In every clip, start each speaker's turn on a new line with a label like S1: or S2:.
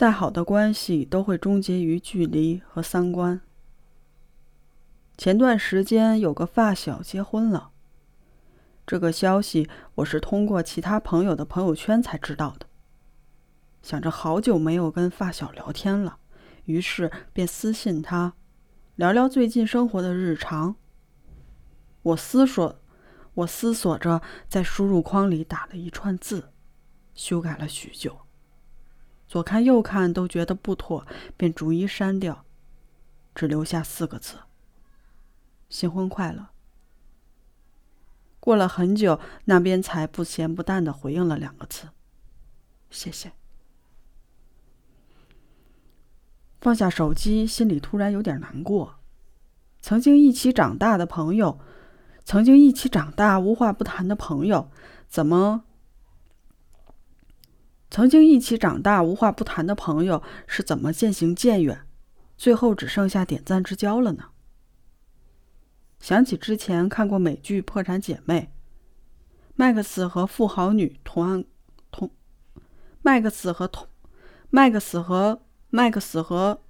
S1: 再好的关系都会终结于距离和三观。前段时间有个发小结婚了，这个消息我是通过其他朋友的朋友圈才知道的。想着好久没有跟发小聊天了，于是便私信他，聊聊最近生活的日常。我思索，我思索着，在输入框里打了一串字，修改了许久，左看右看都觉得不妥，便逐一删掉，只留下四个字。新婚快乐！过了很久，那边才不咸不淡的回应了两个字：“谢谢。”放下手机，心里突然有点难过。曾经一起长大的朋友，曾经一起长大无话不谈的朋友，怎么？曾经一起长大无话不谈的朋友是怎么渐行渐远，最后只剩下点赞之交了呢？想起之前看过美剧《破产姐妹》，麦克斯和富豪女同案同，麦克斯和同，麦克斯和麦克斯和。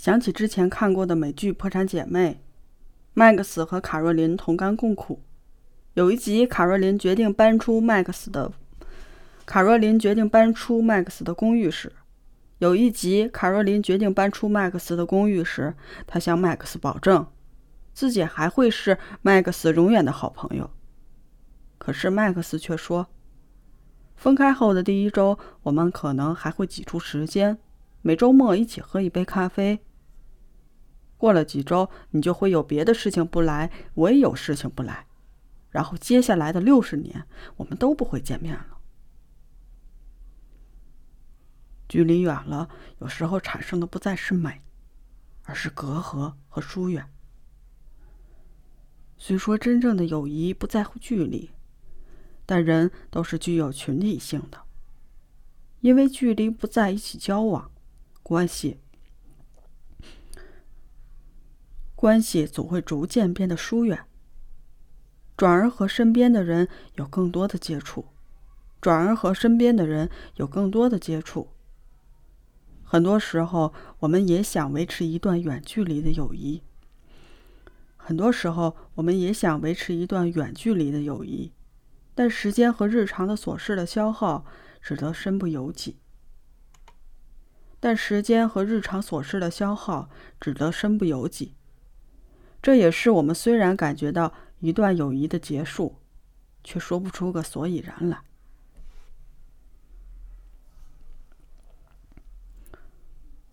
S1: 想起之前看过的美剧《破产姐妹》，麦克斯和卡若琳同甘共苦。有一集，卡若琳决定搬出麦克斯的卡若琳决定搬出麦克斯的公寓时，有一集，卡若琳决定搬出麦克斯的公寓时，她向麦克斯保证，自己还会是麦克斯永远的好朋友。可是麦克斯却说，分开后的第一周，我们可能还会挤出时间，每周末一起喝一杯咖啡。过了几周，你就会有别的事情不来，我也有事情不来，然后接下来的六十年，我们都不会见面了。距离远了，有时候产生的不再是美，而是隔阂和疏远。虽说真正的友谊不在乎距离，但人都是具有群体性的，因为距离不在一起交往，关系。关系总会逐渐变得疏远，转而和身边的人有更多的接触，转而和身边的人有更多的接触。很多时候，我们也想维持一段远距离的友谊。很多时候，我们也想维持一段远距离的友谊，但时间和日常的琐事的消耗，使得身不由己。但时间和日常琐事的消耗，只得身不由己。这也是我们虽然感觉到一段友谊的结束，却说不出个所以然来。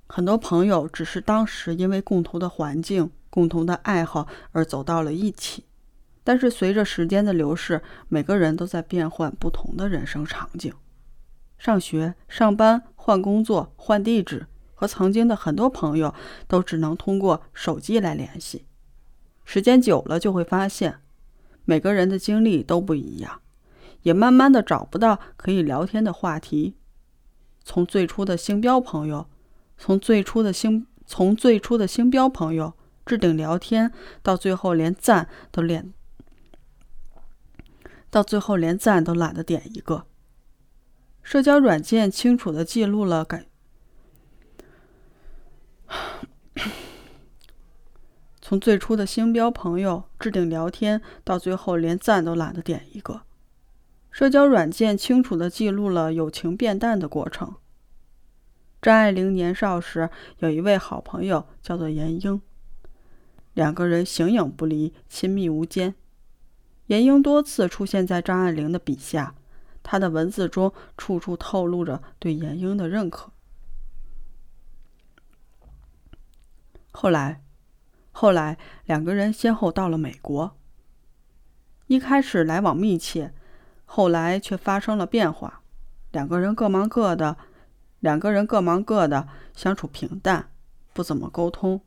S1: 很多朋友只是当时因为共同的环境、共同的爱好而走到了一起，但是随着时间的流逝，每个人都在变换不同的人生场景，上学、上班、换工作、换地址，和曾经的很多朋友都只能通过手机来联系。时间久了，就会发现，每个人的经历都不一样，也慢慢的找不到可以聊天的话题。从最初的星标朋友，从最初的星，从最初的星标朋友置顶聊天，到最后连赞都连，到最后连赞都懒得点一个。社交软件清楚的记录了感。从最初的星标朋友置顶聊天，到最后连赞都懒得点一个，社交软件清楚地记录了友情变淡的过程。张爱玲年少时有一位好朋友叫做严英，两个人形影不离，亲密无间。严英多次出现在张爱玲的笔下，她的文字中处处透露着对严英的认可。后来，后来两个人先后到了美国。一开始来往密切，后来却发生了变化。两个人各忙各的，两个人各忙各的，相处平淡，不怎么沟通。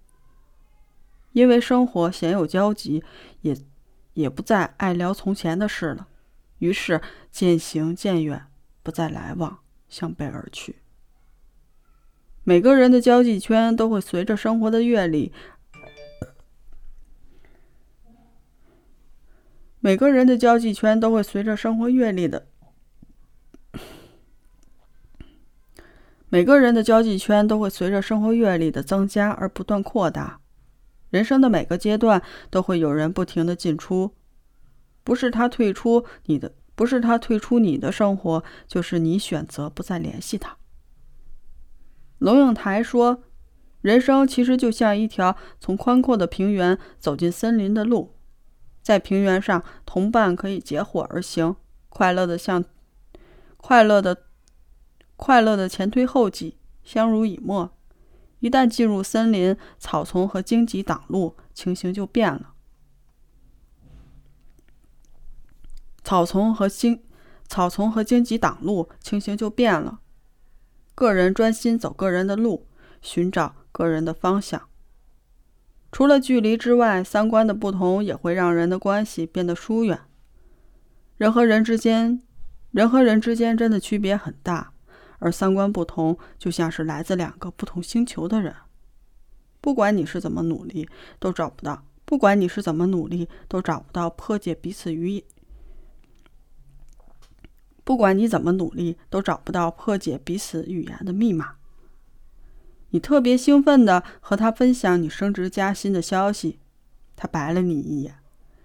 S1: 因为生活鲜有交集，也也不再爱聊从前的事了，于是渐行渐远，不再来往，相背而去。每个人的交际圈都会随着生活的阅历，每个人的交际圈都会随着生活阅历的，每个人的交际圈都会随着生活阅历的增加而不断扩大。人生的每个阶段都会有人不停的进出，不是他退出你的，不是他退出你的生活，就是你选择不再联系他。龙应台说：“人生其实就像一条从宽阔的平原走进森林的路，在平原上，同伴可以结伙而行，快乐的像快乐的快乐的前推后挤，相濡以沫。一旦进入森林，草丛和荆棘挡路，情形就变了。草丛和荆草丛和荆棘挡路，情形就变了。”个人专心走个人的路，寻找个人的方向。除了距离之外，三观的不同也会让人的关系变得疏远。人和人之间，人和人之间真的区别很大，而三观不同，就像是来自两个不同星球的人。不管你是怎么努力，都找不到；不管你是怎么努力，都找不到破解彼此语不管你怎么努力，都找不到破解彼此语言的密码。你特别兴奋地和他分享你升职加薪的消息，他白了你一眼，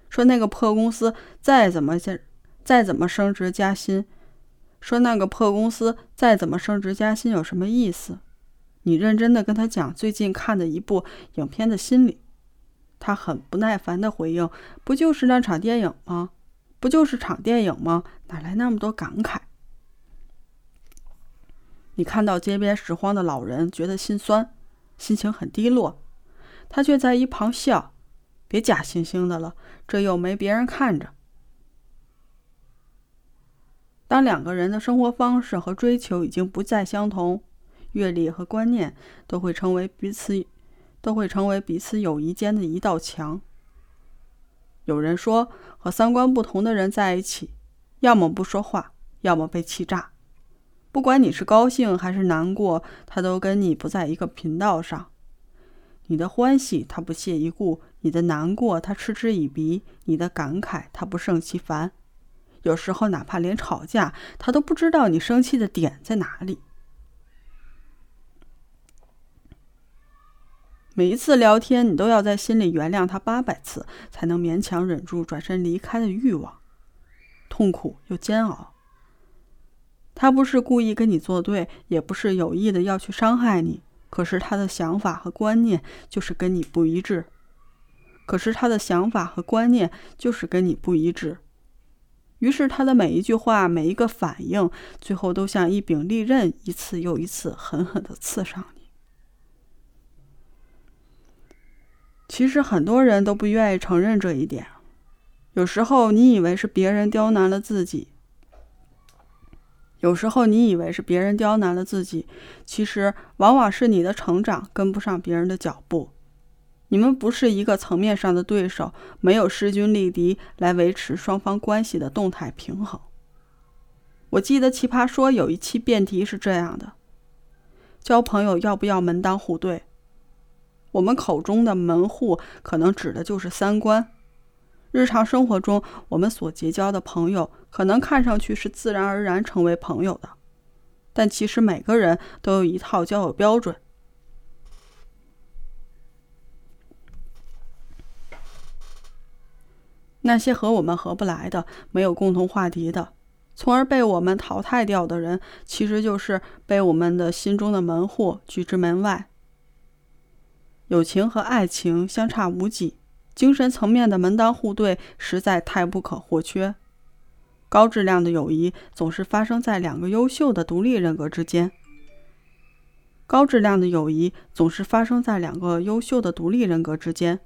S1: 说：“那个破公司再怎么再再怎么升职加薪，说那个破公司再怎么升职加薪有什么意思？”你认真的跟他讲最近看的一部影片的心理，他很不耐烦的回应：“不就是那场电影吗？”不就是场电影吗？哪来那么多感慨？你看到街边拾荒的老人，觉得心酸，心情很低落。他却在一旁笑：“别假惺惺的了，这又没别人看着。”当两个人的生活方式和追求已经不再相同，阅历和观念都会成为彼此，都会成为彼此友谊间的一道墙。有人说，和三观不同的人在一起，要么不说话，要么被气炸。不管你是高兴还是难过，他都跟你不在一个频道上。你的欢喜他不屑一顾，你的难过他嗤之以鼻，你的感慨他不胜其烦。有时候，哪怕连吵架，他都不知道你生气的点在哪里。每一次聊天，你都要在心里原谅他八百次，才能勉强忍住转身离开的欲望，痛苦又煎熬。他不是故意跟你作对，也不是有意的要去伤害你，可是他的想法和观念就是跟你不一致。可是他的想法和观念就是跟你不一致，于是他的每一句话、每一个反应，最后都像一柄利刃，一次又一次狠狠的刺伤你。其实很多人都不愿意承认这一点。有时候你以为是别人刁难了自己，有时候你以为是别人刁难了自己，其实往往是你的成长跟不上别人的脚步。你们不是一个层面上的对手，没有势均力敌来维持双方关系的动态平衡。我记得《奇葩说》有一期辩题是这样的：交朋友要不要门当户对？我们口中的门户，可能指的就是三观。日常生活中，我们所结交的朋友，可能看上去是自然而然成为朋友的，但其实每个人都有一套交友标准。那些和我们合不来的、没有共同话题的，从而被我们淘汰掉的人，其实就是被我们的心中的门户拒之门外。友情和爱情相差无几，精神层面的门当户对实在太不可或缺。高质量的友谊总是发生在两个优秀的独立人格之间。高质量的友谊总是发生在两个优秀的独立人格之间，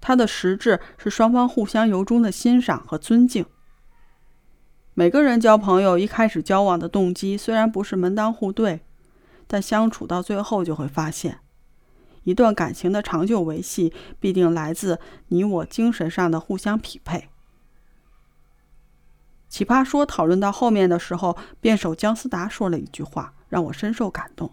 S1: 它的实质是双方互相由衷的欣赏和尊敬。每个人交朋友一开始交往的动机虽然不是门当户对，但相处到最后就会发现，一段感情的长久维系必定来自你我精神上的互相匹配。奇葩说讨论到后面的时候，辩手姜思达说了一句话，让我深受感动。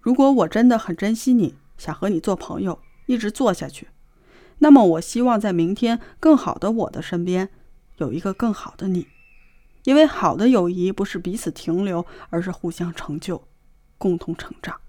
S1: 如果我真的很珍惜你，想和你做朋友，一直做下去，那么我希望在明天更好的我的身边有一个更好的你，因为好的友谊不是彼此停留，而是互相成就，共同成长。